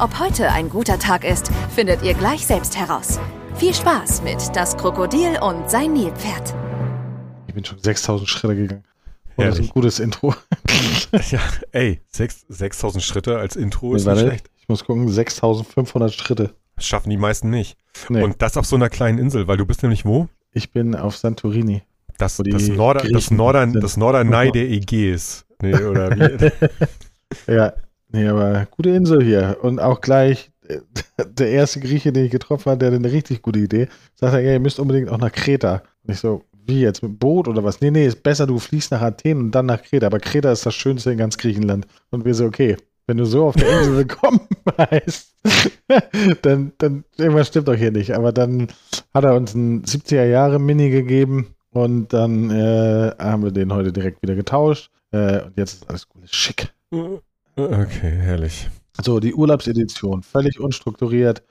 Ob heute ein guter Tag ist, findet ihr gleich selbst heraus. Viel Spaß mit Das Krokodil und sein Nilpferd. Ich bin schon 6000 Schritte gegangen. Oh, das ist ein gutes Intro. ja, ey, 6000 Schritte als Intro ist nee, nicht schlecht. Ich muss gucken, 6500 Schritte. Das schaffen die meisten nicht. Nee. Und das auf so einer kleinen Insel, weil du bist nämlich wo? Ich bin auf Santorini. Das, das, Norder, das, Nordern, das Norderney der Ägäis. Nee, oder wie? ja, nee, aber gute Insel hier. Und auch gleich der erste Grieche, den ich getroffen habe, der hatte eine richtig gute Idee. Sagt er, ja, ihr müsst unbedingt auch nach Kreta. Und ich so, wie jetzt, mit Boot oder was? Nee, nee, ist besser, du fliegst nach Athen und dann nach Kreta. Aber Kreta ist das Schönste in ganz Griechenland. Und wir so, okay, wenn du so auf der Insel willkommen heißt, dann, dann irgendwas stimmt doch hier nicht. Aber dann hat er uns ein 70er Jahre Mini gegeben und dann äh, haben wir den heute direkt wieder getauscht. Äh, und jetzt ist alles gut, schick. Okay, herrlich. So, die Urlaubsedition, völlig unstrukturiert,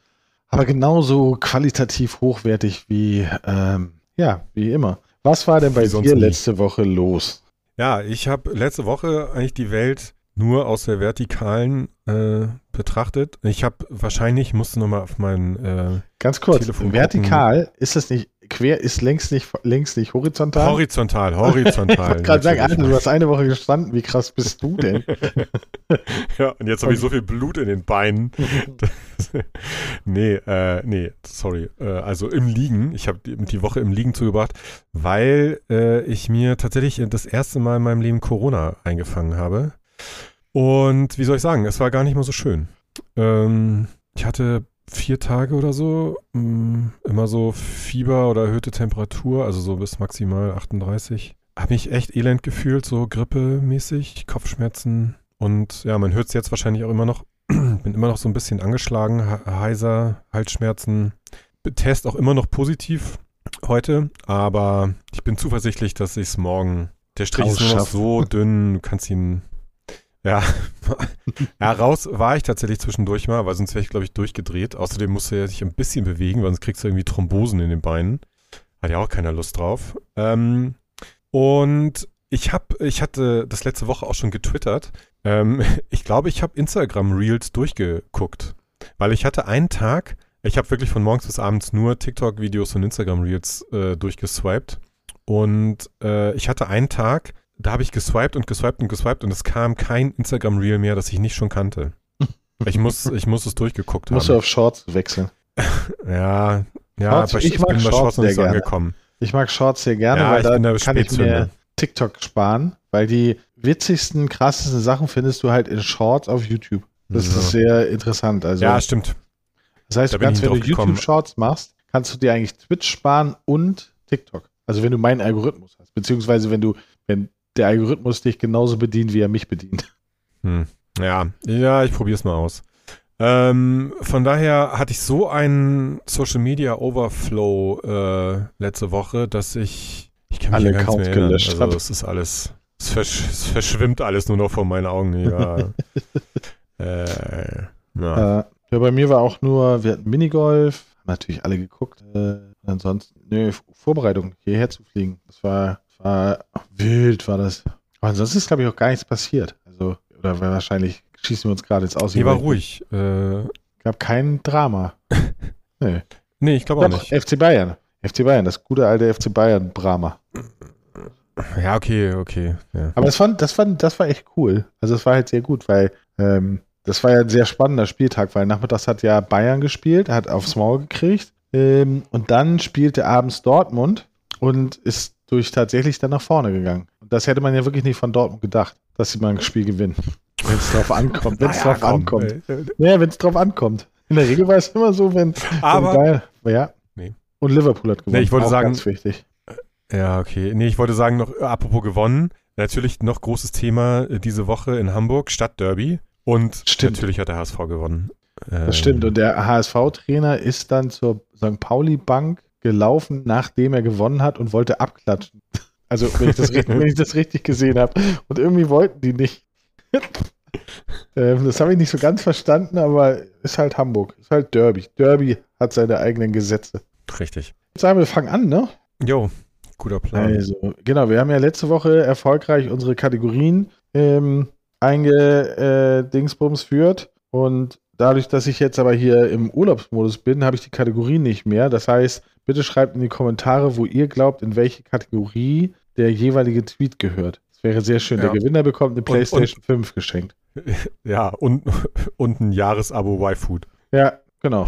aber genauso qualitativ hochwertig wie, ähm, ja, wie immer. Was war denn bei dir letzte Woche los? Ja, ich habe letzte Woche eigentlich die Welt nur aus der vertikalen äh, betrachtet. Ich habe wahrscheinlich, musste nochmal auf mein äh, Ganz kurz, Telefon vertikal, gucken. ist das nicht quer ist längs nicht, längs nicht horizontal? Horizontal, horizontal. ich wollte gerade sagen, Alter, du hast eine Woche gestanden, wie krass bist du denn? ja, und jetzt habe ich so viel Blut in den Beinen. nee, äh, nee, sorry. Äh, also im Liegen, ich habe die, die, Woche im Liegen zugebracht, weil äh, ich mir tatsächlich das erste Mal in meinem Leben Corona eingefangen habe. Und wie soll ich sagen, es war gar nicht mal so schön. Ähm, ich hatte vier Tage oder so, mm, immer so Fieber oder erhöhte Temperatur, also so bis maximal 38. Habe mich echt elend gefühlt, so grippemäßig, Kopfschmerzen. Und ja, man hört es jetzt wahrscheinlich auch immer noch. Bin immer noch so ein bisschen angeschlagen, heiser, Halsschmerzen. Test auch immer noch positiv heute, aber ich bin zuversichtlich, dass ich es morgen. Der Strich ist nur noch so dünn, du kannst ihn ja. ja, raus war ich tatsächlich zwischendurch mal, weil sonst wäre ich, glaube ich, durchgedreht. Außerdem musste er sich ein bisschen bewegen, weil sonst kriegst du irgendwie Thrombosen in den Beinen. Hat ja auch keiner Lust drauf. Ähm, und ich habe, ich hatte das letzte Woche auch schon getwittert. Ähm, ich glaube, ich habe Instagram Reels durchgeguckt, weil ich hatte einen Tag, ich habe wirklich von morgens bis abends nur TikTok-Videos und Instagram Reels äh, durchgeswiped. Und äh, ich hatte einen Tag, da habe ich geswiped und geswiped und geswiped und es kam kein Instagram-Reel mehr, das ich nicht schon kannte. Ich muss, ich muss es durchgeguckt haben. Musst du auf Shorts wechseln. ja, ja, Shorts, aber ich, ich mag bin Shorts, Shorts noch nicht so angekommen. Ich mag Shorts sehr gerne, ja, weil da kann Spätzünder. ich mir TikTok sparen, weil die witzigsten, krassesten Sachen findest du halt in Shorts auf YouTube. Das so. ist sehr interessant. Also, ja, stimmt. Das heißt, da du kannst, wenn du YouTube-Shorts machst, kannst du dir eigentlich Twitch sparen und TikTok. Also wenn du meinen Algorithmus hast, beziehungsweise wenn du, wenn der Algorithmus dich genauso bedient, wie er mich bedient. Hm. Ja, ja, ich probiere es mal aus. Ähm, von daher hatte ich so einen Social Media Overflow äh, letzte Woche, dass ich ich kann mich Alle Accounts gelöscht Also es ist alles, es, versch es, verschwimmt alles nur noch vor meinen Augen. Ja. äh, ja. Äh, ja, bei mir war auch nur, wir hatten Minigolf, natürlich alle geguckt. Äh, ansonsten, nö, Vorbereitung, hierher zu fliegen. Das war war wild, war das. Aber ansonsten ist, glaube ich, auch gar nichts passiert. Also, oder wahrscheinlich schießen wir uns gerade jetzt aus. Nee, war ruhig. Äh, gab kein Drama. nee. Nee, ich glaube auch nicht. FC Bayern. FC Bayern, das gute alte FC Bayern Drama. Ja, okay, okay. Ja. Aber das, fand, das, fand, das war echt cool. Also es war halt sehr gut, weil ähm, das war ja ein sehr spannender Spieltag, weil nachmittags hat ja Bayern gespielt, hat aufs Maul gekriegt ähm, und dann spielte abends Dortmund und ist durch tatsächlich dann nach vorne gegangen. Und das hätte man ja wirklich nicht von Dortmund gedacht, dass sie mal ein Spiel gewinnen. Wenn es drauf ankommt. Wenn es naja, drauf komm, ankommt. Ey. Ja, wenn es drauf ankommt. In der Regel war es immer so, wenn. Aber. Geil, ja. Nee. Und Liverpool hat gewonnen. Nee, ich wollte Auch sagen. Ganz wichtig. Ja, okay. Nee, ich wollte sagen, noch, apropos gewonnen. Natürlich noch großes Thema äh, diese Woche in Hamburg, Stadtderby. Und stimmt. natürlich hat der HSV gewonnen. Das stimmt. Und der HSV-Trainer ist dann zur St. Pauli Bank gelaufen, nachdem er gewonnen hat und wollte abklatschen. Also, wenn ich das, wenn ich das richtig gesehen habe. Und irgendwie wollten die nicht. ähm, das habe ich nicht so ganz verstanden, aber ist halt Hamburg. Ist halt Derby. Derby hat seine eigenen Gesetze. Richtig. Jetzt sagen wir, fangen an, ne? Jo, guter Plan. Also, genau, wir haben ja letzte Woche erfolgreich unsere Kategorien ähm, eingedingsbums führt. Und dadurch, dass ich jetzt aber hier im Urlaubsmodus bin, habe ich die Kategorien nicht mehr. Das heißt, bitte schreibt in die Kommentare, wo ihr glaubt, in welche Kategorie der jeweilige Tweet gehört. Das wäre sehr schön. Ja. Der Gewinner bekommt eine Und- PlayStation 5 geschenkt. Ja, und, und ein Jahresabo Y-Food. Ja, genau.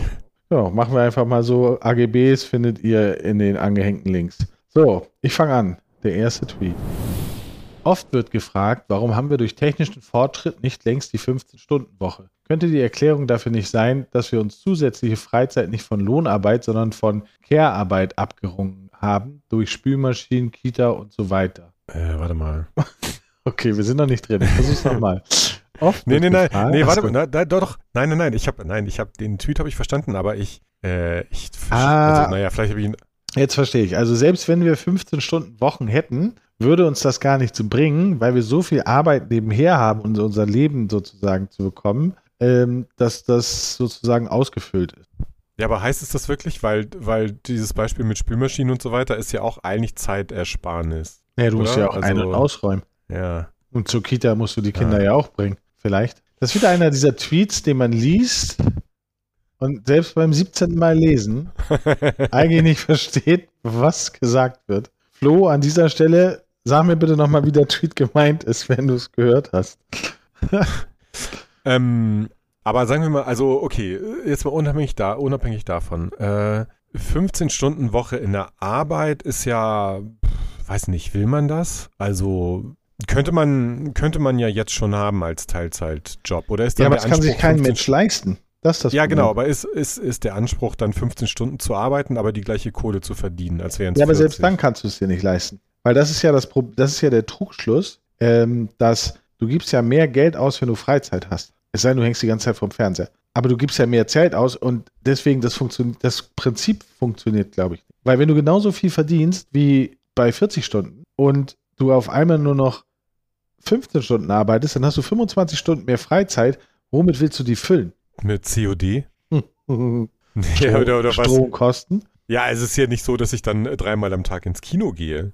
So, machen wir einfach mal so. AGBs findet ihr in den angehängten Links. So, ich fange an. Der erste Tweet. Oft wird gefragt, warum haben wir durch technischen Fortschritt nicht längst die 15-Stunden-Woche? Könnte die Erklärung dafür nicht sein, dass wir uns zusätzliche Freizeit nicht von Lohnarbeit, sondern von Care-Arbeit abgerungen haben, durch Spülmaschinen, Kita und so weiter? Äh, warte mal. Okay, wir sind noch nicht drin. Ich versuch's nochmal. Oft Nee, nee, nein, gefragt- nee, warte mal, doch, doch, nein, nein, nein, ich habe, nein, ich habe, den Tweet habe ich verstanden, aber ich, äh, ich, Ah. also, naja, vielleicht habe ich ihn, Jetzt verstehe ich. Also selbst wenn wir 15 Stunden Wochen hätten, würde uns das gar nicht zu bringen, weil wir so viel Arbeit nebenher haben, um unser Leben sozusagen zu bekommen, ähm, dass das sozusagen ausgefüllt ist. ja, aber heißt es das wirklich, weil, weil dieses Beispiel mit Spülmaschinen und so weiter ist ja auch eigentlich Zeitersparnis. Naja, du musst Oder? ja auch ein- Also- und ausräumen. Ja, Und zur Kita musst du die Kinder Ja. ja auch bringen. Vielleicht. Das ist wieder einer dieser Tweets, den man liest und selbst beim 17. Mal lesen eigentlich nicht versteht, was gesagt wird. Flo, an dieser Stelle, sag mir bitte nochmal, wie der Tweet gemeint ist, wenn du es gehört hast. Ähm, aber sagen wir mal, also okay, jetzt mal unabhängig, da, unabhängig davon. Äh, 15 Stunden Woche in der Arbeit ist ja, weiß nicht, will man das? Also könnte man, könnte man ja jetzt schon haben als Teilzeitjob. Oder ist Ja, aber das kann sich kein 15 Mensch leisten. Das das Ja, Problem. genau, aber ist, ist, ist der Anspruch dann 15 Stunden zu arbeiten, aber die gleiche Kohle zu verdienen, als wären es Ja, aber 40. selbst dann kannst du es dir nicht leisten. Weil das ist ja das Pro das ist ja der Trugschluss, ähm, dass du gibst ja mehr Geld aus, wenn du Freizeit hast. Es sei denn, du hängst die ganze Zeit vorm Fernseher. Aber du gibst ja mehr Zeit aus und deswegen das funktioniert, das Prinzip funktioniert, glaube ich. Weil wenn du genauso viel verdienst wie bei 40 Stunden und du auf einmal nur noch 15 Stunden arbeitest, dann hast du 25 Stunden mehr Freizeit. Womit willst du die füllen? Mit COD? Strom, Ja, oder, oder was? Stromkosten? Ja, es ist ja nicht so, dass ich dann dreimal am Tag ins Kino gehe.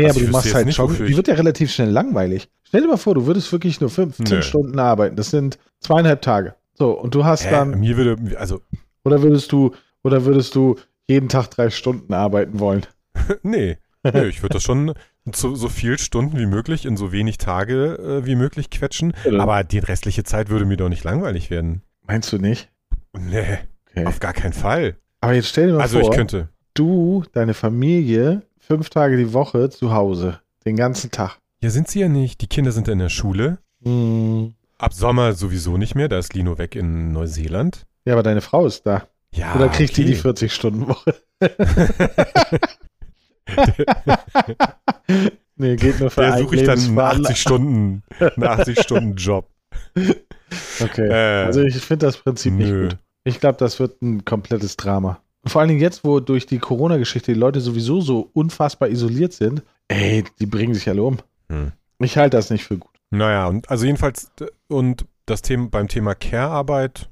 Nee, Also aber du machst halt schon, die wird ja relativ schnell langweilig. Stell dir mal vor, du würdest wirklich nur 15 Nö. Stunden arbeiten. Das sind zweieinhalb Tage. So, und du hast Hä? dann, Mir würde, also, oder würdest du, oder würdest du jeden Tag drei Stunden arbeiten wollen? nee. nee ich würde das schon so, so viel Stunden wie möglich in so wenig Tage äh, wie möglich quetschen. Ja. Aber die restliche Zeit würde mir doch nicht langweilig werden. Meinst du nicht? Nee, Okay. auf gar keinen Fall. Aber jetzt stell dir mal Also vor, ich könnte. du, deine Familie, fünf Tage die Woche zu Hause. Den ganzen Tag. Ja, sind sie ja nicht. Die Kinder sind in der Schule. Hm. Ab Sommer sowieso nicht mehr. Da ist Lino weg in Neuseeland. Ja, aber deine Frau ist da. Ja, Oder kriegt die okay. die 40-Stunden-Woche? nee, geht nur für ein suche ich dann einen Lebensveranla- 80 Stunden, einen 80 Stunden Job. Okay. Äh, Also ich finde das Prinzip nicht nö. gut. Ich glaube, das wird ein komplettes Drama. Vor allen Dingen jetzt, wo durch die Corona-Geschichte die Leute sowieso so unfassbar isoliert sind, ey, die bringen sich alle um. Hm. Ich halte das nicht für gut. Naja, und also jedenfalls, und das Thema beim Thema Care-Arbeit,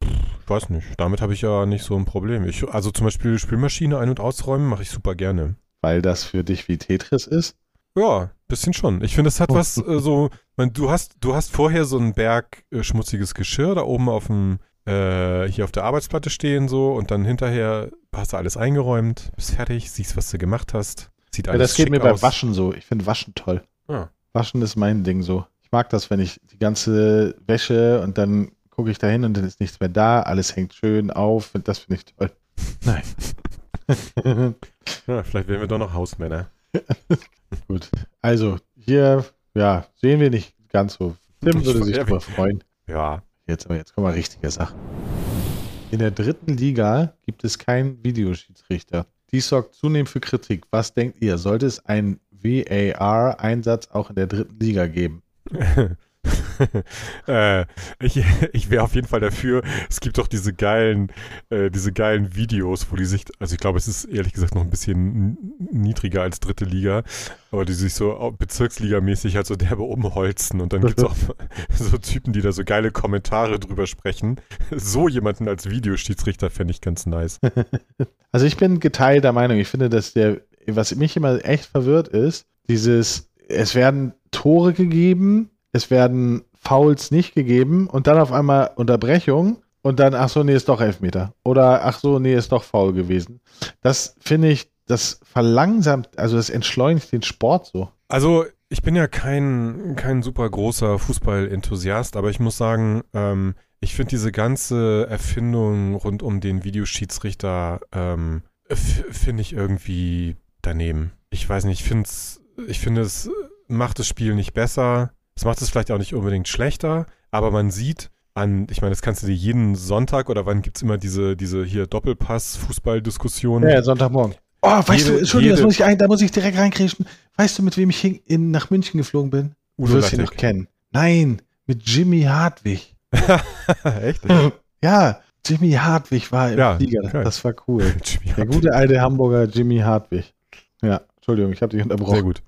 ich weiß nicht, damit habe ich ja nicht so ein Problem. Ich, also zum Beispiel Spülmaschine ein- und ausräumen mache ich super gerne. Weil das für dich wie Tetris ist. Ja, bisschen schon. Ich finde, es hat was äh, so, man, du hast, du hast vorher so einen Berg äh, schmutziges Geschirr da oben auf dem, äh, hier auf der Arbeitsplatte stehen so und dann hinterher hast du alles eingeräumt, bist fertig, siehst, was du gemacht hast, sieht Ja, alles das geht mir bei aus. Waschen so. Ich finde Waschen toll. Ah. Waschen ist mein Ding so. Ich mag das, wenn ich die ganze Wäsche und dann gucke ich da hin und dann ist nichts mehr da, alles hängt schön auf. und Das finde ich toll. Nein. Ja, vielleicht werden wir doch noch Hausmänner. Gut. Also, hier, ja, sehen wir nicht ganz so. Tim würde sich ja, darüber freuen. Ja, Jetzt, jetzt kommen wir richtige Sachen. In der dritten Liga gibt es keinen Videoschiedsrichter. Dies sorgt zunehmend für Kritik. Was denkt ihr? Sollte es einen VAR-Einsatz auch in der dritten Liga geben? äh, ich ich wäre auf jeden Fall dafür. Es gibt doch diese geilen, äh, diese geilen Videos, wo die sich, also ich glaube, es ist ehrlich gesagt noch ein bisschen niedriger als dritte Liga, aber die sich so Bezirksligamäßig halt so derbe umholzen und dann gibt es auch so Typen, die da so geile Kommentare drüber sprechen. So jemanden als Videoschiedsrichter fände ich ganz nice. Also ich bin geteilter Meinung. Ich finde, dass der, was mich immer echt verwirrt ist, dieses, es werden Tore gegeben, es werden Fouls nicht gegeben und dann auf einmal Unterbrechung und dann, ach so, nee, ist doch Elfmeter. Oder ach so, nee, ist doch faul gewesen. Das finde ich, das verlangsamt, also das entschleunigt den Sport so. Also ich bin ja kein, kein super großer Fußball-Enthusiast, aber ich muss sagen, ähm, ich finde diese ganze Erfindung rund um den Videoschiedsrichter, ähm, finde ich irgendwie daneben. Ich weiß nicht, ich finde ich finde es macht das Spiel nicht besser. Es macht es vielleicht auch nicht unbedingt schlechter, aber man sieht an, ich meine, das kannst du dir jeden Sonntag oder wann gibt es immer diese, diese hier Doppelpass-Fußball-Diskussionen? Ja, Sonntagmorgen. Oh, weißt jede, du, Entschuldigung, muss ich, da muss ich direkt reinkriechen. Weißt du, mit wem ich hin, in, nach München geflogen bin? Udo du wirst ihn noch kennen. Nein, mit Jimmy Hartwig. Echt? ja, Jimmy Hartwig war im ja, Flieger. Okay. Das war cool. Der gute alte Hamburger Jimmy Hartwig. Ja, Entschuldigung, ich habe dich unterbrochen. Sehr gut.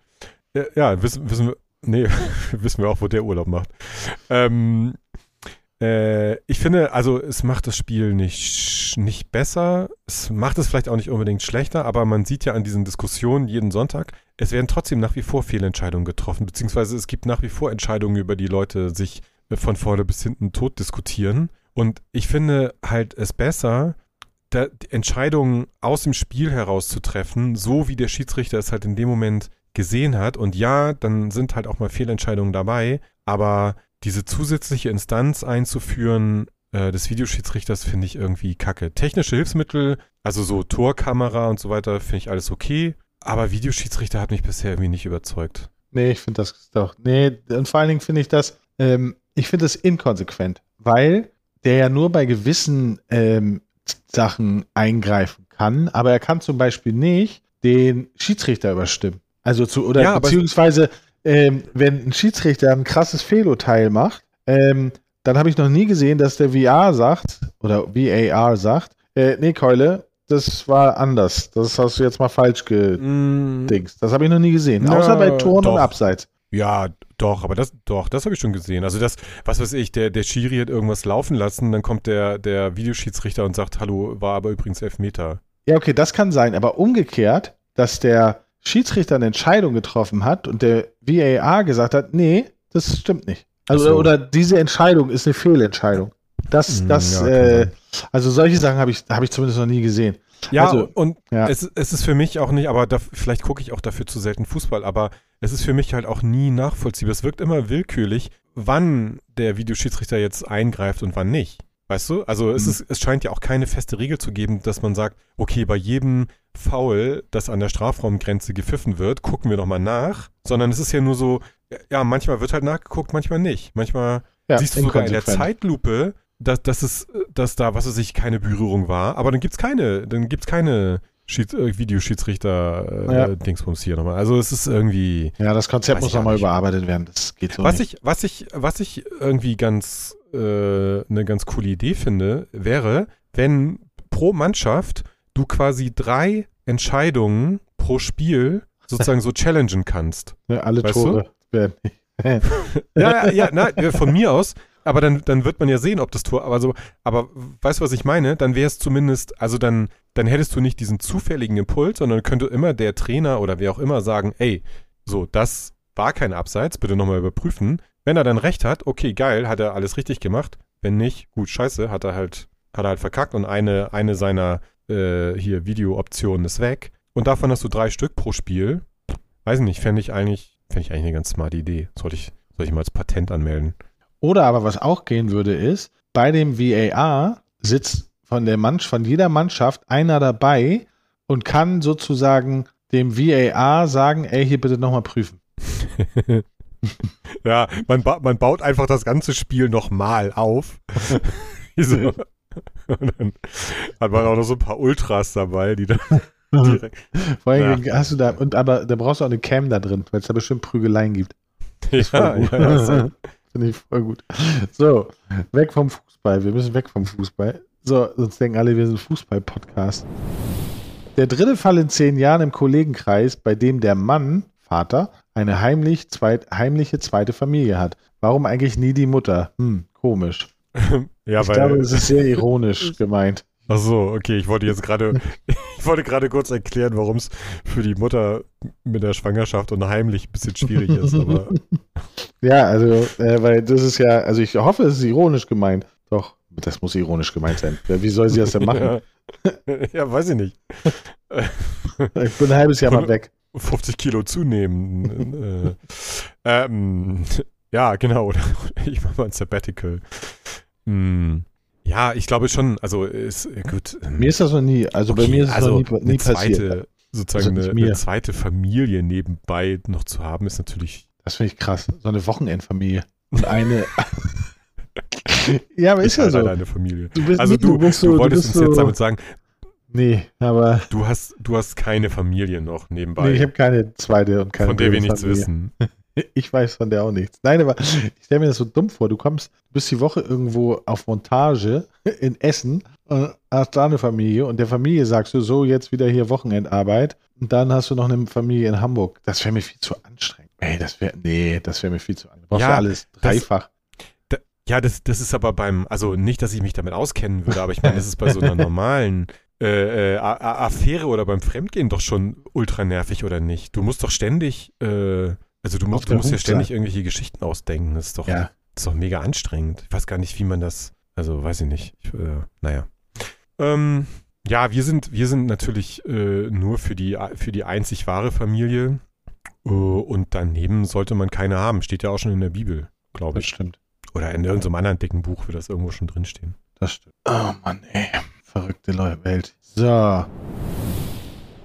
Ja, ja wissen, wissen wir, Nee, wissen wir auch, wo der Urlaub macht. Ähm, äh, ich finde, also es macht das Spiel nicht, nicht besser, es macht es vielleicht auch nicht unbedingt schlechter, aber man sieht ja an diesen Diskussionen jeden Sonntag, es werden trotzdem nach wie vor Fehlentscheidungen getroffen, beziehungsweise es gibt nach wie vor Entscheidungen, über die Leute sich von vorne bis hinten tot diskutieren. Und ich finde halt es besser, Entscheidungen aus dem Spiel heraus zu treffen, so wie der Schiedsrichter es halt in dem Moment gesehen hat. Und ja, dann sind halt auch mal Fehlentscheidungen dabei, aber diese zusätzliche Instanz einzuführen äh, des Videoschiedsrichters finde ich irgendwie kacke. Technische Hilfsmittel, also so Torkamera und so weiter, finde ich alles okay. Aber Videoschiedsrichter hat mich bisher irgendwie nicht überzeugt. Nee, ich finde das doch. Nee, und vor allen Dingen finde ich das, ähm, ich finde das inkonsequent, weil der ja nur bei gewissen ähm, Sachen eingreifen kann, aber er kann zum Beispiel nicht den Schiedsrichter überstimmen. Also zu, oder ja, beziehungsweise, ähm, wenn ein Schiedsrichter ein krasses Fehlurteil macht, ähm, dann habe ich noch nie gesehen, dass der VR sagt, oder VAR sagt, äh, nee, Keule, das war anders. Das hast du jetzt mal falsch gedingst. Mm. Das habe ich noch nie gesehen. Ja, Außer bei Toren doch. und Abseits. Ja, doch, aber das, doch, das habe ich schon gesehen. Also das, was weiß ich, der, der Schiri hat irgendwas laufen lassen, dann kommt der, der Videoschiedsrichter und sagt, hallo, war aber übrigens Elfmeter. Ja, okay, das kann sein, aber umgekehrt, dass der Schiedsrichter eine Entscheidung getroffen hat und der VAR gesagt hat, nee, das stimmt nicht. Also, so. oder diese Entscheidung ist eine Fehlentscheidung. Das, hm, das, ja, äh, also solche Sachen habe ich, habe ich zumindest noch nie gesehen. Ja, also, und ja. Es, es ist für mich auch nicht, aber da, vielleicht gucke ich auch dafür zu selten Fußball, aber es ist für mich halt auch nie nachvollziehbar. Es wirkt immer willkürlich, wann der Videoschiedsrichter jetzt eingreift und wann nicht. Weißt du? Also es, mhm. ist, es scheint ja auch keine feste Regel zu geben, dass man sagt, okay, bei jedem Foul, das an der Strafraumgrenze gepfiffen wird, gucken wir nochmal nach. Sondern es ist ja nur so, ja, manchmal wird halt nachgeguckt, manchmal nicht. Manchmal ja, siehst du sogar in der Zeitlupe, dass, dass, es, dass da, was weiß ich, keine Berührung war. Aber dann gibt's keine, dann gibt's keine Schieds äh, Videoschiedsrichter äh, ja. Dingsbums hier nochmal. Also es ist irgendwie. Ja, das Konzept muss nochmal überarbeitet werden. Das geht so was nicht. Ich, was, ich, was ich irgendwie ganz äh, eine ganz coole Idee finde, wäre, wenn pro Mannschaft du quasi drei Entscheidungen pro Spiel sozusagen so challengen kannst. Ja, alle weißt Tore werden ja, ja, ja, na, von mir aus. Aber dann, dann wird man ja sehen, ob das Tor, aber so, aber weißt du, was ich meine? Dann wäre es zumindest, also dann, dann hättest du nicht diesen zufälligen Impuls, sondern könnte immer der Trainer oder wer auch immer sagen, ey, so, das war kein Abseits, bitte nochmal überprüfen. Wenn er dann recht hat, okay, geil, hat er alles richtig gemacht. Wenn nicht, gut, scheiße, hat er halt, hat er halt verkackt und eine, eine seiner äh, hier Video-Optionen ist weg. Und davon hast du drei Stück pro Spiel. Weiß nicht, fände ich eigentlich, fände ich eigentlich eine ganz smarte Idee. Sollte ich, soll ich mal als Patent anmelden. Oder aber was auch gehen würde, ist, bei dem VAR sitzt von der Mannschaft, von jeder Mannschaft einer dabei und kann sozusagen dem VAR sagen, ey, hier bitte nochmal prüfen. ja, man, ba man baut einfach das ganze Spiel nochmal auf. so. Und dann hat man auch noch so ein paar Ultras dabei, die dann direkt. Vor allem ja. hast du da, und aber da brauchst du auch eine Cam da drin, weil es da bestimmt Prügeleien gibt. Ja, ja, ja, Finde ich voll gut. So, weg vom Fußball. Wir müssen weg vom Fußball. So, sonst denken alle, wir sind Fußball-Podcast. Der dritte Fall in zehn Jahren im Kollegenkreis, bei dem der Mann, Vater, eine heimlich zweit, heimliche zweite Familie hat. Warum eigentlich nie die Mutter? Hm, komisch. Ja, ich weil, glaube, es ist sehr ironisch gemeint. Ach so, okay, ich wollte jetzt gerade, ich wollte gerade kurz erklären, warum es für die Mutter mit der Schwangerschaft und heimlich ein bisschen schwierig ist, aber. ja, also, äh, weil das ist ja, also ich hoffe, es ist ironisch gemeint. Doch, das muss ironisch gemeint sein. Wie soll sie das denn machen? ja. ja, weiß ich nicht. ich bin ein halbes Jahr mal weg. 50 Kilo zunehmen. äh, ähm, ja, genau. Ich mache mal ein Sabbatical. Hm. Ja, ich glaube schon. Also ist gut. Mir ist das noch nie. Also okay, bei mir ist es also noch nie, nie zweite, passiert. Sozusagen also eine, eine, zweite Familie nebenbei noch zu haben, ist natürlich. Das finde ich krass. So eine Wochenendfamilie und eine. ja, aber ist, ist ja halt so. Eine Familie. Du bist also du, du, so, du wolltest uns so, jetzt damit sagen. Nee, aber. Du hast, du hast keine Familie noch nebenbei. Nee, ich habe keine zweite und keine Von der wir nichts wissen. Ich weiß von der auch nichts. Nein, aber ich stelle mir das so dumm vor. Du kommst, du bist die Woche irgendwo auf Montage in Essen und hast da eine Familie und der Familie sagst du so, jetzt wieder hier Wochenendarbeit und dann hast du noch eine Familie in Hamburg. Das wäre mir viel zu anstrengend. Ey, das wäre, nee, das wäre mir viel zu anstrengend. Du brauchst ja, ja alles dreifach. Das, ja, das, das ist aber beim, also nicht, dass ich mich damit auskennen würde, aber ich meine, das ist bei so einer normalen äh, äh, Affäre oder beim Fremdgehen doch schon ultra nervig, oder nicht? Du musst doch ständig, äh, also du musst, du musst ja ständig irgendwelche Geschichten ausdenken. Das ist doch, ja. das ist doch mega anstrengend. Ich weiß gar nicht, wie man das, also weiß ich nicht. Ich, äh, naja. Ähm, ja, wir sind, wir sind natürlich äh, nur für die, für die einzig wahre Familie. Uh, und daneben sollte man keine haben. Steht ja auch schon in der Bibel, glaube ich. Das stimmt. Oder in irgendeinem anderen dicken Buch wird das irgendwo schon drinstehen. Das stimmt. Oh Mann, ey. Verrückte Welt. So.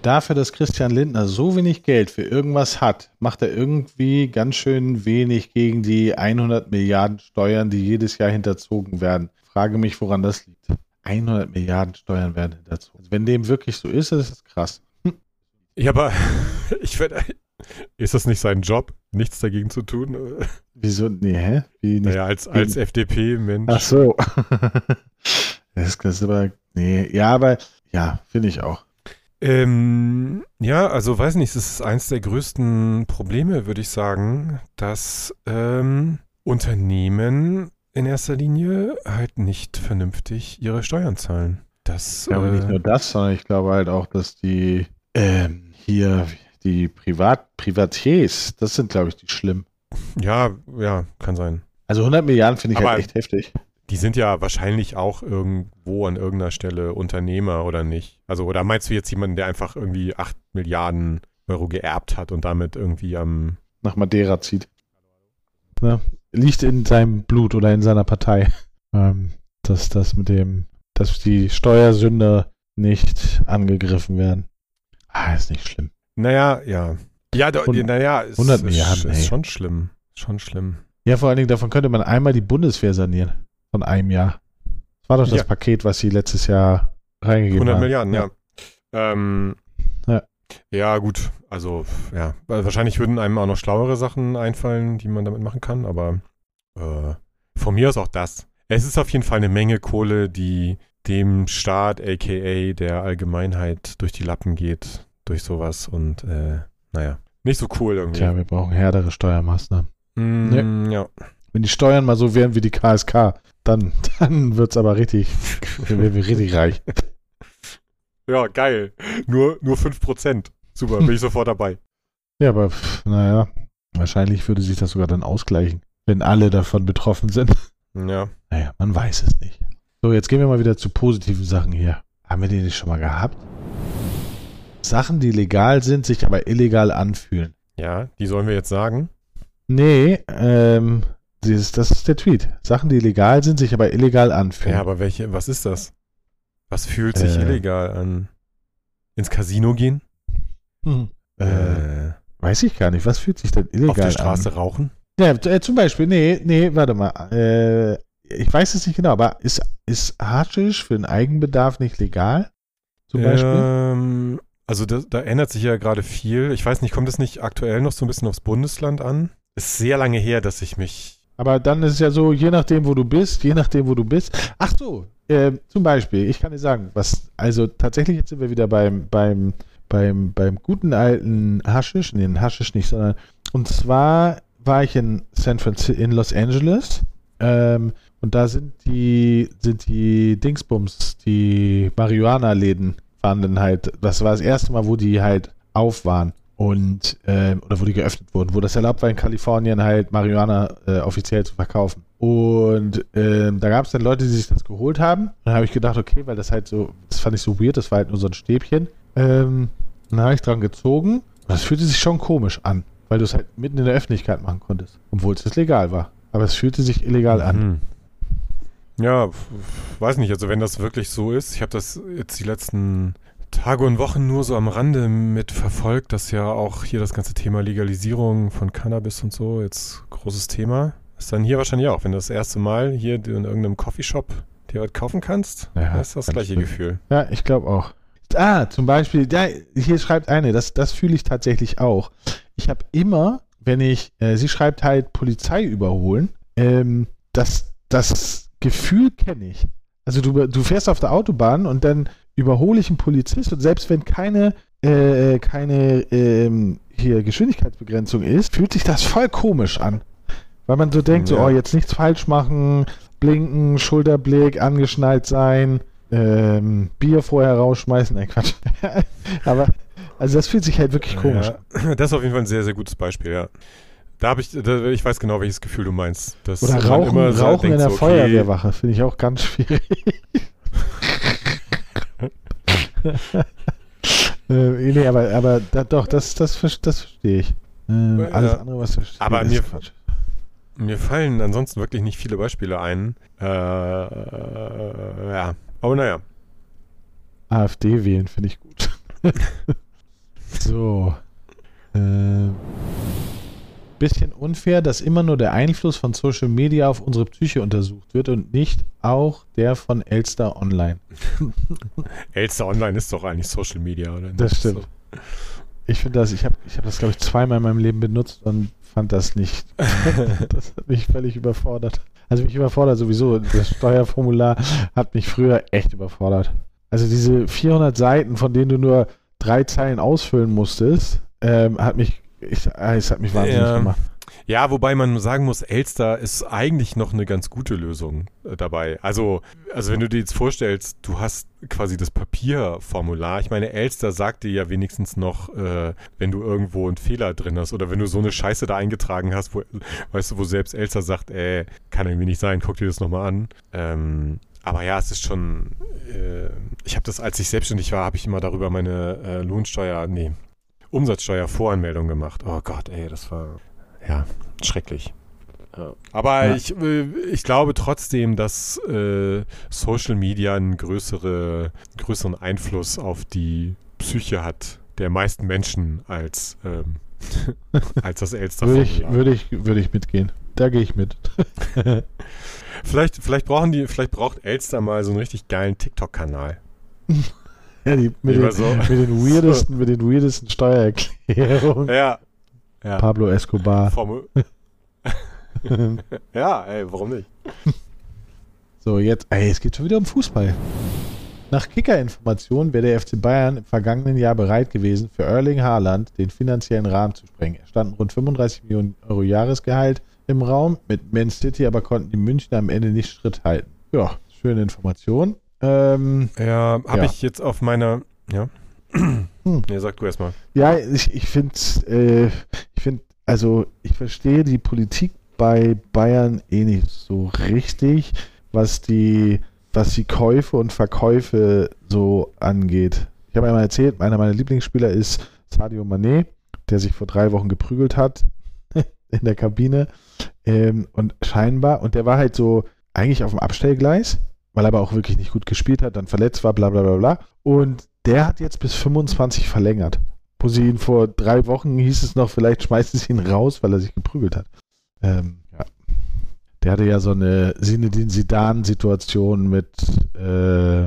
Dafür, dass Christian Lindner so wenig Geld für irgendwas hat, macht er irgendwie ganz schön wenig gegen die 100 Milliarden Steuern, die jedes Jahr hinterzogen werden. Frage mich, woran das liegt. 100 Milliarden Steuern werden hinterzogen. Also wenn dem wirklich so ist, ist es krass. Ja, aber ich werde. Ist das nicht sein Job, nichts dagegen zu tun? Wieso? Nee, hä? Wie nicht naja, als, als FDP-Mensch. Ach so. das ist aber. Nee, ja, aber ja, finde ich auch. Ähm, ja, also weiß nicht, es ist eins der größten Probleme, würde ich sagen, dass ähm, Unternehmen in erster Linie halt nicht vernünftig ihre Steuern zahlen. Das, ja, aber äh, nicht nur das, sondern ich glaube halt auch, dass die ähm, hier die Privat Privatiers, das sind, glaube ich, die schlimm. Ja, ja, kann sein. Also 100 Milliarden finde ich aber halt echt heftig. Die sind ja wahrscheinlich auch irgendwo an irgendeiner Stelle Unternehmer oder nicht. Also, oder meinst du jetzt jemanden, der einfach irgendwie 8 Milliarden Euro geerbt hat und damit irgendwie am. Nach Madeira zieht. Ja, liegt in seinem Blut oder in seiner Partei. Ähm, dass das mit dem, dass die Steuersünder nicht angegriffen werden. Ah, ist nicht schlimm. Naja, ja. Ja, naja, ist, 100 Milliarden, ist, ist schon schlimm. Schon schlimm. Ja, vor allen Dingen, davon könnte man einmal die Bundeswehr sanieren von einem Jahr. Das war doch das ja. Paket, was sie letztes Jahr reingegeben 100 haben. 100 Milliarden, ja. Ja. Ähm, ja. ja. gut. Also, ja. Wahrscheinlich würden einem auch noch schlauere Sachen einfallen, die man damit machen kann, aber äh, von mir aus auch das. Es ist auf jeden Fall eine Menge Kohle, die dem Staat, aka der Allgemeinheit, durch die Lappen geht, durch sowas und äh, naja, nicht so cool irgendwie. Tja, wir brauchen härtere Steuermaßnahmen. Mm, nee. Ja. Wenn die Steuern mal so wären wie die KSK, dann, dann wird es aber richtig, werden wir richtig reich. Ja, geil. Nur, nur 5%. Super, bin ich sofort dabei. Ja, aber naja, wahrscheinlich würde sich das sogar dann ausgleichen, wenn alle davon betroffen sind. Ja. Naja, man weiß es nicht. So, jetzt gehen wir mal wieder zu positiven Sachen hier. Haben wir die nicht schon mal gehabt? Sachen, die legal sind, sich aber illegal anfühlen. Ja, die sollen wir jetzt sagen? Nee, ähm, dieses, das ist der Tweet. Sachen, die legal sind, sich aber illegal anfühlen. Ja, aber welche, was ist das? Was fühlt sich äh, illegal an? Ins Casino gehen? Hm. Äh, äh, weiß ich gar nicht. Was fühlt sich denn illegal an? Auf der Straße an? rauchen? Ja, äh, zum Beispiel, nee, nee, warte mal. Äh, ich weiß es nicht genau, aber ist, ist Haschisch für den Eigenbedarf nicht legal? Zum Beispiel? Ähm, also da, da ändert sich ja gerade viel. Ich weiß nicht, kommt es nicht aktuell noch so ein bisschen aufs Bundesland an? Ist sehr lange her, dass ich mich aber dann ist es ja so, je nachdem, wo du bist, je nachdem, wo du bist. Ach so, äh, zum Beispiel, ich kann dir sagen, was, also tatsächlich jetzt sind wir wieder beim, beim, beim, beim guten alten Haschisch, nee, Haschisch nicht, sondern, und zwar war ich in San Francisco, in Los Angeles, ähm, und da sind die, sind die Dingsbums, die Marihuana-Läden waren dann halt, das war das erste Mal, wo die halt auf waren und äh, oder wo die geöffnet wurden, wo das erlaubt war in Kalifornien halt Marihuana äh, offiziell zu verkaufen. Und äh, da gab es dann Leute, die sich das geholt haben. Dann habe ich gedacht, okay, weil das halt so, das fand ich so weird, das war halt nur so ein Stäbchen. Ähm, dann habe ich dran gezogen. Und das fühlte sich schon komisch an, weil du es halt mitten in der Öffentlichkeit machen konntest, obwohl es legal war. Aber es fühlte sich illegal an. Mhm. Ja, weiß nicht, also wenn das wirklich so ist, ich habe das jetzt die letzten Tage und Wochen nur so am Rande mit verfolgt, dass ja auch hier das ganze Thema Legalisierung von Cannabis und so jetzt großes Thema. Ist dann hier wahrscheinlich auch, wenn du das erste Mal hier in irgendeinem Coffeeshop dir was kaufen kannst, ja, ist das gleiche stimmt. Gefühl. Ja, ich glaube auch. Ah, zum Beispiel, ja, hier schreibt eine, das, das fühle ich tatsächlich auch. Ich habe immer, wenn ich, äh, sie schreibt halt Polizei überholen, ähm, das, das Gefühl kenne ich. Also du, du fährst auf der Autobahn und dann überhole ich einen Polizist und selbst wenn keine, äh, keine ähm, hier Geschwindigkeitsbegrenzung ist, fühlt sich das voll komisch an. Weil man so denkt, ja. so, oh, jetzt nichts falsch machen, blinken, Schulterblick, angeschnallt sein, ähm, Bier vorher rausschmeißen, nein, Quatsch. Aber, also das fühlt sich halt wirklich komisch ja. Das ist auf jeden Fall ein sehr, sehr gutes Beispiel, ja. Da habe ich, da, ich weiß genau, welches Gefühl du meinst. Dass Oder Rauchen, immer Rauchen in der so, okay, Feuerwehrwache, finde ich auch ganz schwierig. äh, nee, aber, aber da, doch, das, das, das verstehe ich. Äh, alles andere, was verstehe Aber mir, Quatsch. mir fallen ansonsten wirklich nicht viele Beispiele ein. Äh, ja, aber naja. AfD wählen finde ich gut. so. Äh bisschen unfair, dass immer nur der Einfluss von Social Media auf unsere Psyche untersucht wird und nicht auch der von Elster Online. Elster Online ist doch eigentlich Social Media, oder? Nicht? Das stimmt. Ich finde das, ich habe ich hab das, glaube ich, zweimal in meinem Leben benutzt und fand das nicht. das hat mich völlig überfordert. Also mich überfordert sowieso. Das Steuerformular hat mich früher echt überfordert. Also diese 400 Seiten, von denen du nur drei Zeilen ausfüllen musstest, ähm, hat mich ich, ah, es hat mich wahnsinnig ja. gemacht. Ja, wobei man sagen muss, Elster ist eigentlich noch eine ganz gute Lösung äh, dabei. Also, also wenn du dir jetzt vorstellst, du hast quasi das Papierformular. Ich meine, Elster sagt dir ja wenigstens noch, äh, wenn du irgendwo einen Fehler drin hast oder wenn du so eine Scheiße da eingetragen hast, wo, weißt du, wo selbst Elster sagt, äh, kann irgendwie nicht sein, guck dir das nochmal an. Ähm, aber ja, es ist schon, äh, ich habe das, als ich selbstständig war, habe ich immer darüber meine äh, Lohnsteuer, nee, Umsatzsteuervoranmeldung gemacht. Oh Gott, ey, das war ja schrecklich. Aber ja. ich, äh, ich glaube trotzdem, dass äh, Social Media einen größere, größeren Einfluss auf die Psyche hat der meisten Menschen als, ähm, als das Elster. würde, ich, würde, ich, würde ich mitgehen. Da gehe ich mit. vielleicht, vielleicht brauchen die, vielleicht braucht Elster mal so einen richtig geilen TikTok-Kanal. Ja, die, mit, den, so. mit, den, weirdesten, mit den weirdesten Steuererklärungen. Ja. ja. Pablo Escobar. ja, ey, warum nicht? So, jetzt, ey, es geht schon wieder um Fußball. Nach Kicker-Informationen wäre der FC Bayern im vergangenen Jahr bereit gewesen, für Erling Haaland den finanziellen Rahmen zu sprengen. Er standen rund 35 Millionen Euro Jahresgehalt im Raum, mit Man City aber konnten die Münchner am Ende nicht Schritt halten. Ja, schöne Information. Ähm, ja, habe ja. ich jetzt auf meiner. Ja. Hm. Ja, sag du erstmal. Ja, ich, ich finde, äh, ich finde, also ich verstehe die Politik bei Bayern eh nicht so richtig, was die, was die Käufe und Verkäufe so angeht. Ich habe einmal erzählt, einer meiner Lieblingsspieler ist Sadio Mané, der sich vor drei Wochen geprügelt hat in der Kabine. Ähm, und scheinbar, und der war halt so eigentlich auf dem Abstellgleis weil er aber auch wirklich nicht gut gespielt hat, dann verletzt war, bla bla bla bla. Und der hat jetzt bis 25 verlängert. Wo sie ihn vor drei Wochen hieß es noch, vielleicht schmeißen sie ihn raus, weil er sich geprügelt hat. Ähm, ja. Der hatte ja so eine Sinedin Sidan-Situation mit äh,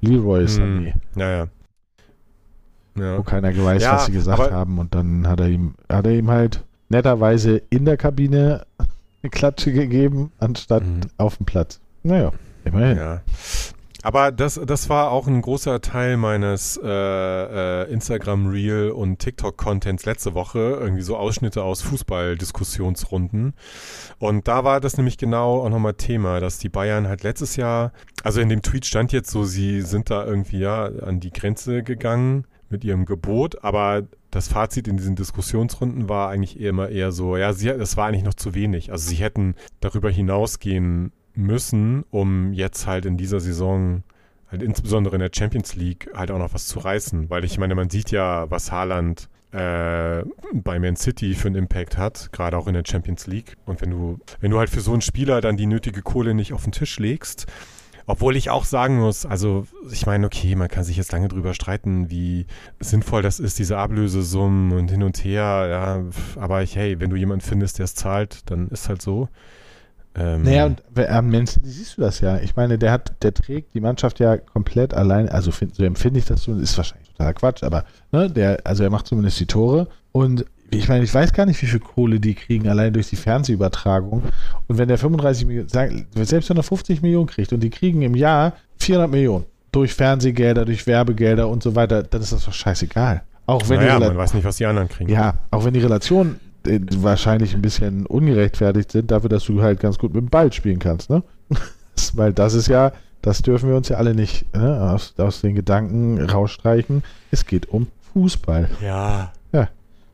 Leroy hm. Sané. Hm, ja, ja. Ja. Wo keiner weiß, ja, was sie gesagt haben. Und dann hat er ihm, hat er ihm halt netterweise in der Kabine eine Klatsche gegeben, anstatt mhm. auf dem Platz. Naja, immerhin. Ja. Aber das, das war auch ein großer Teil meines äh, äh, Instagram-Reel und TikTok-Contents letzte Woche. Irgendwie so Ausschnitte aus Fußball-Diskussionsrunden. Und da war das nämlich genau auch nochmal Thema, dass die Bayern halt letztes Jahr, also in dem Tweet stand jetzt so, sie sind da irgendwie ja an die Grenze gegangen mit ihrem Gebot, aber das Fazit in diesen Diskussionsrunden war eigentlich immer eher so, ja, sie, das war eigentlich noch zu wenig. Also sie hätten darüber hinausgehen müssen, um jetzt halt in dieser Saison halt insbesondere in der Champions League halt auch noch was zu reißen. Weil ich meine, man sieht ja, was Haaland äh, bei Man City für einen Impact hat, gerade auch in der Champions League. Und wenn du, wenn du halt für so einen Spieler dann die nötige Kohle nicht auf den Tisch legst, obwohl ich auch sagen muss, also ich meine, okay, man kann sich jetzt lange drüber streiten, wie sinnvoll das ist, diese Ablösesummen und hin und her, ja, aber ich, hey, wenn du jemanden findest, der es zahlt, dann ist halt so. Ähm, naja, und am Menschen siehst du das ja. Ich meine, der hat, der trägt die Mannschaft ja komplett allein, also find, so empfinde ich das so, ist wahrscheinlich totaler Quatsch, aber ne, der, also er macht zumindest die Tore und ich meine, ich weiß gar nicht, wie viel Kohle die kriegen, allein durch die Fernsehübertragung. Und wenn der 35 Millionen, selbst wenn er 50 Millionen kriegt und die kriegen im Jahr 400 Millionen durch Fernsehgelder, durch Werbegelder und so weiter, dann ist das doch scheißegal. Auch wenn naja, man weiß nicht, was die anderen kriegen. Ja, auch wenn die Relationen äh, wahrscheinlich ein bisschen ungerechtfertigt sind, dafür, dass du halt ganz gut mit dem Ball spielen kannst, ne? Weil das ist ja, das dürfen wir uns ja alle nicht ne, aus, aus den Gedanken rausstreichen. Es geht um Fußball. Ja,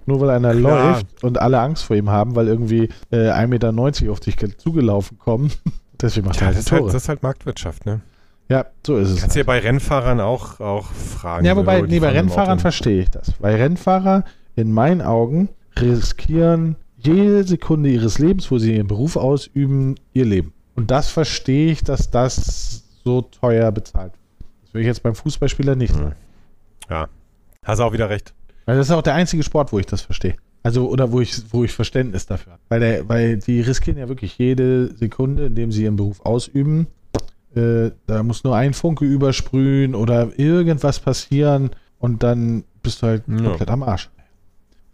nur weil einer Klar. läuft und alle Angst vor ihm haben, weil irgendwie äh, 1,90 Meter auf dich zugelaufen kommen. Deswegen macht ja, er halt das, ist halt, das ist halt Marktwirtschaft, ne? Ja, so ist es. Kannst du halt. ja bei Rennfahrern auch, auch fragen. Ja, wobei, nee, bei Rennfahrern verstehe ich das. Weil Rennfahrer in meinen Augen riskieren jede Sekunde ihres Lebens, wo sie ihren Beruf ausüben, ihr Leben. Und das verstehe ich, dass das so teuer bezahlt wird. Das würde ich jetzt beim Fußballspieler nicht hm. sagen. Ja, hast auch wieder recht. Weil das ist auch der einzige Sport, wo ich das verstehe. Also, oder wo ich, wo ich Verständnis dafür habe. Weil, der, weil die riskieren ja wirklich jede Sekunde, indem sie ihren Beruf ausüben. Äh, da muss nur ein Funke übersprühen oder irgendwas passieren und dann bist du halt ja. komplett am Arsch.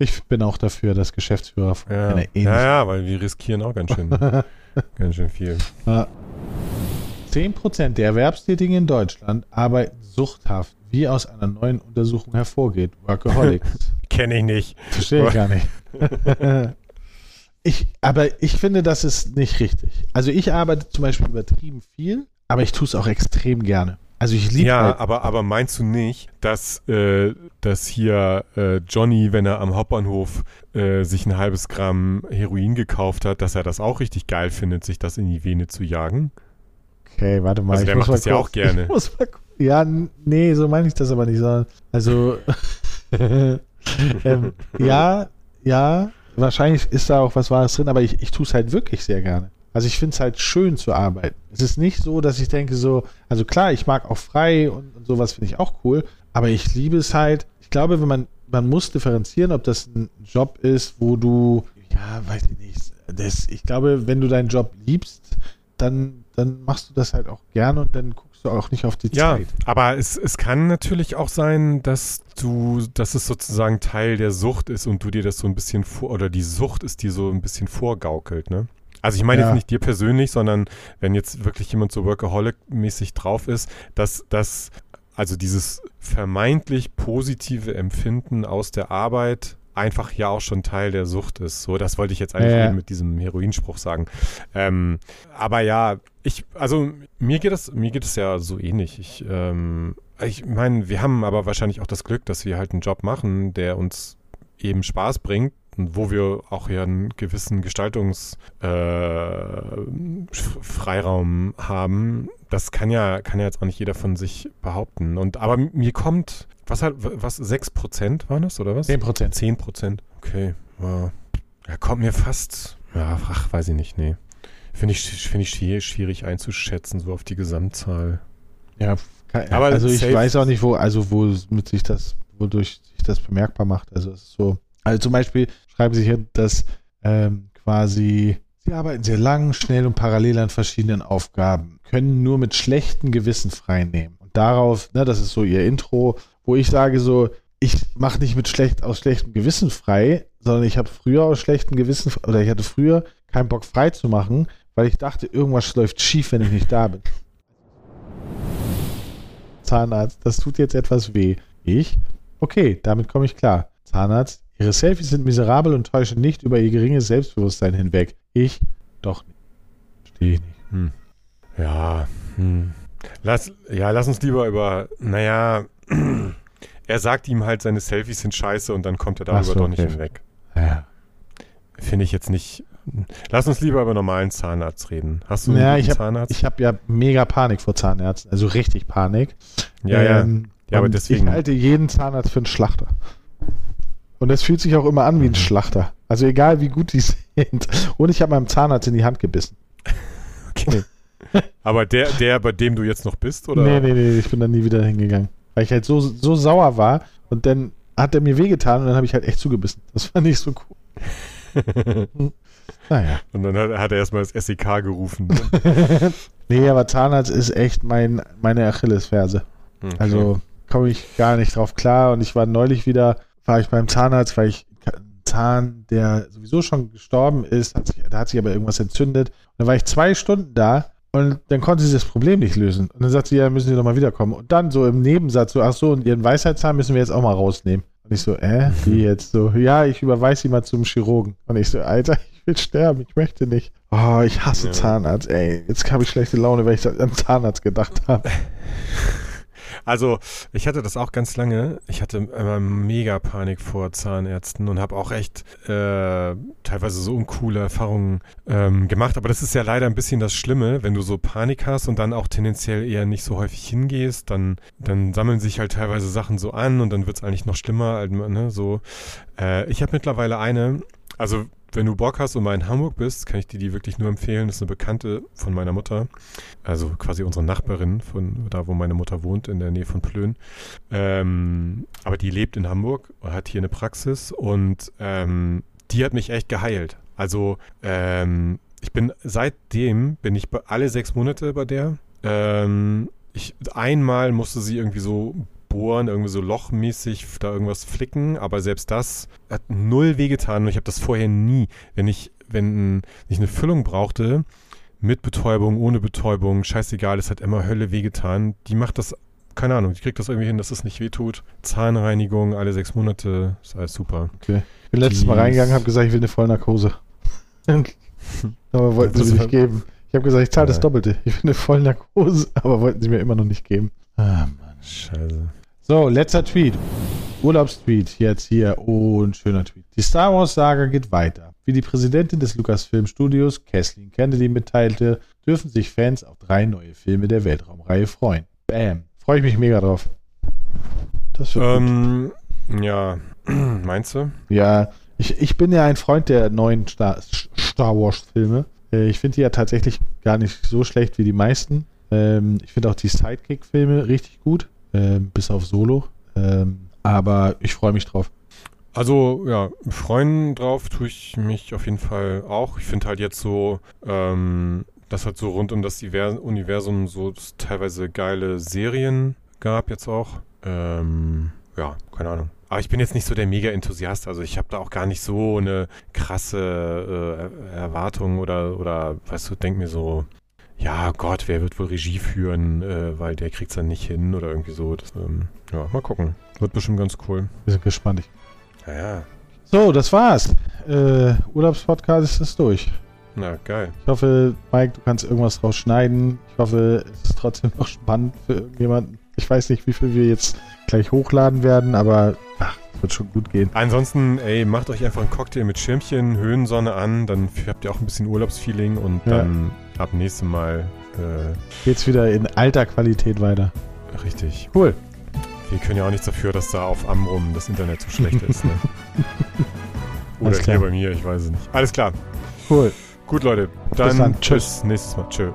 Ich bin auch dafür, dass Geschäftsführer von ja. einer ähnlichen. Ja, ja, weil wir riskieren auch ganz schön, ganz schön viel. Ja. 10% der Erwerbstätigen in Deutschland arbeiten suchthaft wie aus einer neuen Untersuchung hervorgeht. Workaholics. Kenne ich nicht. Verstehe ich gar nicht. ich, aber ich finde, das ist nicht richtig. Also ich arbeite zum Beispiel übertrieben viel, aber ich tue es auch extrem gerne. Also ich liebe Ja, halt aber, aber meinst du nicht, dass, äh, dass hier äh, Johnny, wenn er am Hauptbahnhof äh, sich ein halbes Gramm Heroin gekauft hat, dass er das auch richtig geil findet, sich das in die Vene zu jagen? Okay, warte mal. Also der macht das ja auch gerne. Ja, nee, so meine ich das aber nicht. Sondern, also, ähm, ja, ja, wahrscheinlich ist da auch was Wahres drin, aber ich, ich tue es halt wirklich sehr gerne. Also ich finde es halt schön zu arbeiten. Es ist nicht so, dass ich denke so, also klar, ich mag auch frei und, und sowas finde ich auch cool, aber ich liebe es halt. Ich glaube, wenn man, man muss differenzieren, ob das ein Job ist, wo du, ja, weiß ich nicht, das, ich glaube, wenn du deinen Job liebst, dann, dann machst du das halt auch gerne und dann guckst du auch nicht auf die ja, Zeit. Aber es, es kann natürlich auch sein, dass du, dass es sozusagen Teil der Sucht ist und du dir das so ein bisschen vor, oder die Sucht ist dir so ein bisschen vorgaukelt, ne? Also ich meine ja. jetzt nicht dir persönlich, sondern wenn jetzt wirklich jemand so Workaholic-mäßig drauf ist, dass das, also dieses vermeintlich positive Empfinden aus der Arbeit einfach ja auch schon Teil der Sucht ist. So, das wollte ich jetzt eigentlich ja. mit diesem Heroinspruch sagen. Ähm, aber ja, ich, also mir geht es, mir geht es ja so ähnlich. Ich, ähm, ich meine, wir haben aber wahrscheinlich auch das Glück, dass wir halt einen Job machen, der uns eben Spaß bringt wo wir auch ja einen gewissen Gestaltungsfreiraum äh, haben. Das kann ja, kann ja jetzt auch nicht jeder von sich behaupten. Und aber mir kommt was hat, was, 6% waren das oder was? 10%. 10%. Okay. Wow. Ja, kommt mir fast, ja, ach, weiß ich nicht, nee. Finde ich, find ich schwierig einzuschätzen, so auf die Gesamtzahl. Ja, kann, aber also ich weiß auch nicht, wo, also wo mit sich das, wodurch sich das bemerkbar macht. Also es ist so, also zum Beispiel schreiben sie hier, dass ähm, quasi sie arbeiten sehr lang, schnell und parallel an verschiedenen Aufgaben, können nur mit schlechtem Gewissen frei nehmen. Und darauf, ne, das ist so ihr Intro, wo ich sage so, ich mache nicht mit schlecht aus schlechtem Gewissen frei, sondern ich habe früher aus schlechtem Gewissen oder ich hatte früher keinen Bock frei zu machen, weil ich dachte, irgendwas läuft schief, wenn ich nicht da bin. Zahnarzt, das tut jetzt etwas weh. Ich? Okay, damit komme ich klar. Zahnarzt, Ihre Selfies sind miserabel und täuschen nicht über Ihr geringes Selbstbewusstsein hinweg. Ich? Doch nicht. Verstehe ich nicht. Hm. Ja, hm. Lass, ja, lass uns lieber über, naja, er sagt ihm halt, seine Selfies sind scheiße und dann kommt er darüber so, doch nicht okay. hinweg. Ja. Finde ich jetzt nicht. Lass uns lieber über normalen Zahnarzt reden. Hast du einen ja, ich hab, Zahnarzt? Ich habe ja mega Panik vor Zahnärzten, also richtig Panik. Ja, ähm, ja. Ja, aber deswegen. Ich halte jeden Zahnarzt für einen Schlachter. Und es fühlt sich auch immer an wie ein mhm. Schlachter. Also egal wie gut die sind. Und ich habe meinem Zahnarzt in die Hand gebissen. Okay. aber der, der, bei dem du jetzt noch bist, oder? Nee, nee, nee, ich bin da nie wieder hingegangen. Weil ich halt so, so sauer war und dann hat er mir wehgetan und dann habe ich halt echt zugebissen. Das war nicht so cool. naja. Und dann hat, hat er erstmal das SEK gerufen. nee, aber Zahnarzt ist echt mein, meine Achillesferse. Okay. Also komme ich gar nicht drauf klar. Und ich war neulich wieder war ich beim Zahnarzt, weil ich einen Zahn, der sowieso schon gestorben ist, hat sich, da hat sich aber irgendwas entzündet. Und dann war ich zwei Stunden da und dann konnte sie das Problem nicht lösen. Und dann sagt sie, ja, müssen Sie doch mal wiederkommen. Und dann so im Nebensatz, so, ach so, und Ihren Weisheitszahn müssen wir jetzt auch mal rausnehmen. Und ich so, äh, wie jetzt so? Ja, ich überweise Sie mal zum Chirurgen. Und ich so, Alter, ich will sterben, ich möchte nicht. Oh, ich hasse ja. Zahnarzt, ey. Jetzt habe ich schlechte Laune, weil ich an Zahnarzt gedacht habe. Also, ich hatte das auch ganz lange. Ich hatte immer mega Panik vor Zahnärzten und habe auch echt äh, teilweise so uncoole Erfahrungen ähm, gemacht. Aber das ist ja leider ein bisschen das Schlimme, wenn du so Panik hast und dann auch tendenziell eher nicht so häufig hingehst, dann, dann sammeln sich halt teilweise Sachen so an und dann wird es eigentlich noch schlimmer. Ne, so. Äh, ich habe mittlerweile eine, also wenn du Bock hast und mal in Hamburg bist, kann ich dir die wirklich nur empfehlen. Das ist eine Bekannte von meiner Mutter, also quasi unsere Nachbarin von da, wo meine Mutter wohnt, in der Nähe von Plön. Ähm, aber die lebt in Hamburg hat hier eine Praxis und ähm, die hat mich echt geheilt. Also ähm, ich bin seitdem bin ich alle sechs Monate bei der. Ähm, ich, einmal musste sie irgendwie so bohren, irgendwie so lochmäßig da irgendwas flicken, aber selbst das hat null wehgetan und ich habe das vorher nie. Wenn ich, wenn ich eine Füllung brauchte, mit Betäubung, ohne Betäubung, scheißegal, es hat immer Hölle wehgetan. Die macht das, keine Ahnung, die kriegt das irgendwie hin, dass es nicht wehtut. Zahnreinigung alle sechs Monate, ist alles super. Okay. Ich bin letztes Mal reingegangen, habe gesagt, ich will eine Vollnarkose. aber wollten sie mir nicht geben. Ich habe gesagt, ich zahle das Doppelte. Ich will eine Vollnarkose, aber wollten sie mir immer noch nicht geben. Ah, Mann. Scheiße. So, letzter Tweet. Urlaubstweet jetzt hier. Oh, ein schöner Tweet. Die Star Wars-Saga geht weiter. Wie die Präsidentin des Lucasfilm Studios, Kathleen Kennedy, mitteilte, dürfen sich Fans auf drei neue Filme der Weltraumreihe freuen. Bam. Freue ich mich mega drauf. Das wird ähm, gut. Ja, meinst du? Ja, ich, ich bin ja ein Freund der neuen Star, Star Wars-Filme. Äh, ich finde die ja tatsächlich gar nicht so schlecht wie die meisten. Ähm, ich finde auch die Sidekick-Filme richtig gut äh, bis auf Solo. Ähm, aber ich freue mich drauf. Also ja, freuen drauf tue ich mich auf jeden Fall auch. Ich finde halt jetzt so, ähm, dass halt so rund um das Universum so teilweise geile Serien gab jetzt auch. Ähm, ja, keine Ahnung. Aber ich bin jetzt nicht so der Mega-Enthusiast. Also ich habe da auch gar nicht so eine krasse äh, Erwartung oder, oder, weißt du, denk mir so, ja Gott, wer wird wohl Regie führen, äh, weil der kriegt es dann nicht hin oder irgendwie so. Das, ähm, ja, mal gucken. Wird bestimmt ganz cool. Wir sind gespannt. Ja, ja. So, das war's. Äh, Urlaubspodcast ist durch. Na, geil. Ich hoffe, Mike, du kannst irgendwas draus schneiden. Ich hoffe, es ist trotzdem noch spannend für irgendjemanden. Ich weiß nicht, wie viel wir jetzt gleich hochladen werden, aber ach, wird schon gut gehen. Ansonsten, ey, macht euch einfach einen Cocktail mit Schirmchen, Höhensonne an, dann habt ihr auch ein bisschen Urlaubsfeeling und ja. dann ab nächstem Mal äh, geht's wieder in alter Qualität weiter. Richtig. Cool. Wir können ja auch nichts dafür, dass da auf Amrum das Internet so schlecht ist. Ne? Oder hier bei mir, ich weiß es nicht. Alles klar. Cool. Gut, Leute. Dann bis, dann. Tschüss. bis nächstes Mal. Tschö.